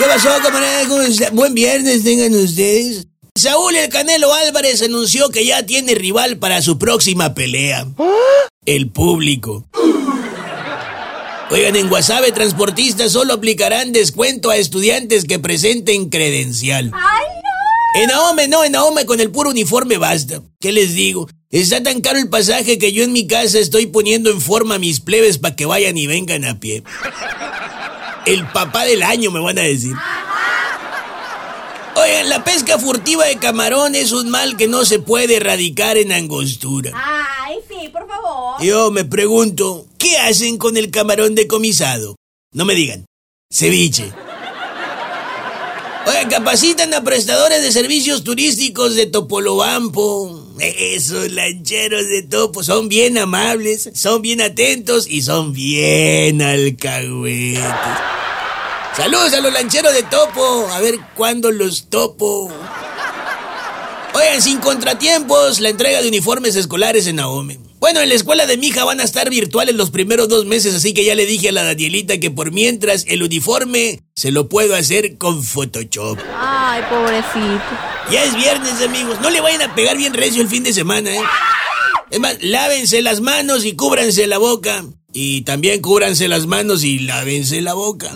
¿Qué pasó, camarada? Buen viernes tengan ustedes. Saúl El Canelo Álvarez anunció que ya tiene rival para su próxima pelea. El público. Oigan, en Guasave transportistas solo aplicarán descuento a estudiantes que presenten credencial. ¡Ay, no! En Ahome no, en Ahome con el puro uniforme basta. ¿Qué les digo? Está tan caro el pasaje que yo en mi casa estoy poniendo en forma a mis plebes para que vayan y vengan a pie. El papá del año me van a decir. Oigan, la pesca furtiva de camarón es un mal que no se puede erradicar en angostura. Ay, sí, por favor. Yo me pregunto, ¿qué hacen con el camarón decomisado? No me digan, ceviche. Oigan, capacitan a prestadores de servicios turísticos de Topolobampo. Esos lancheros de Topo son bien amables, son bien atentos y son bien alcahuetes. Saludos a los lancheros de Topo, a ver cuándo los topo. Oigan, sin contratiempos, la entrega de uniformes escolares en Naome. Bueno, en la escuela de mi hija van a estar virtuales los primeros dos meses, así que ya le dije a la Danielita que por mientras el uniforme se lo puedo hacer con Photoshop. Ay, pobrecito. Ya es viernes, amigos. No le vayan a pegar bien recio el fin de semana, ¿eh? Es más, lávense las manos y cúbranse la boca. Y también cúbranse las manos y lávense la boca.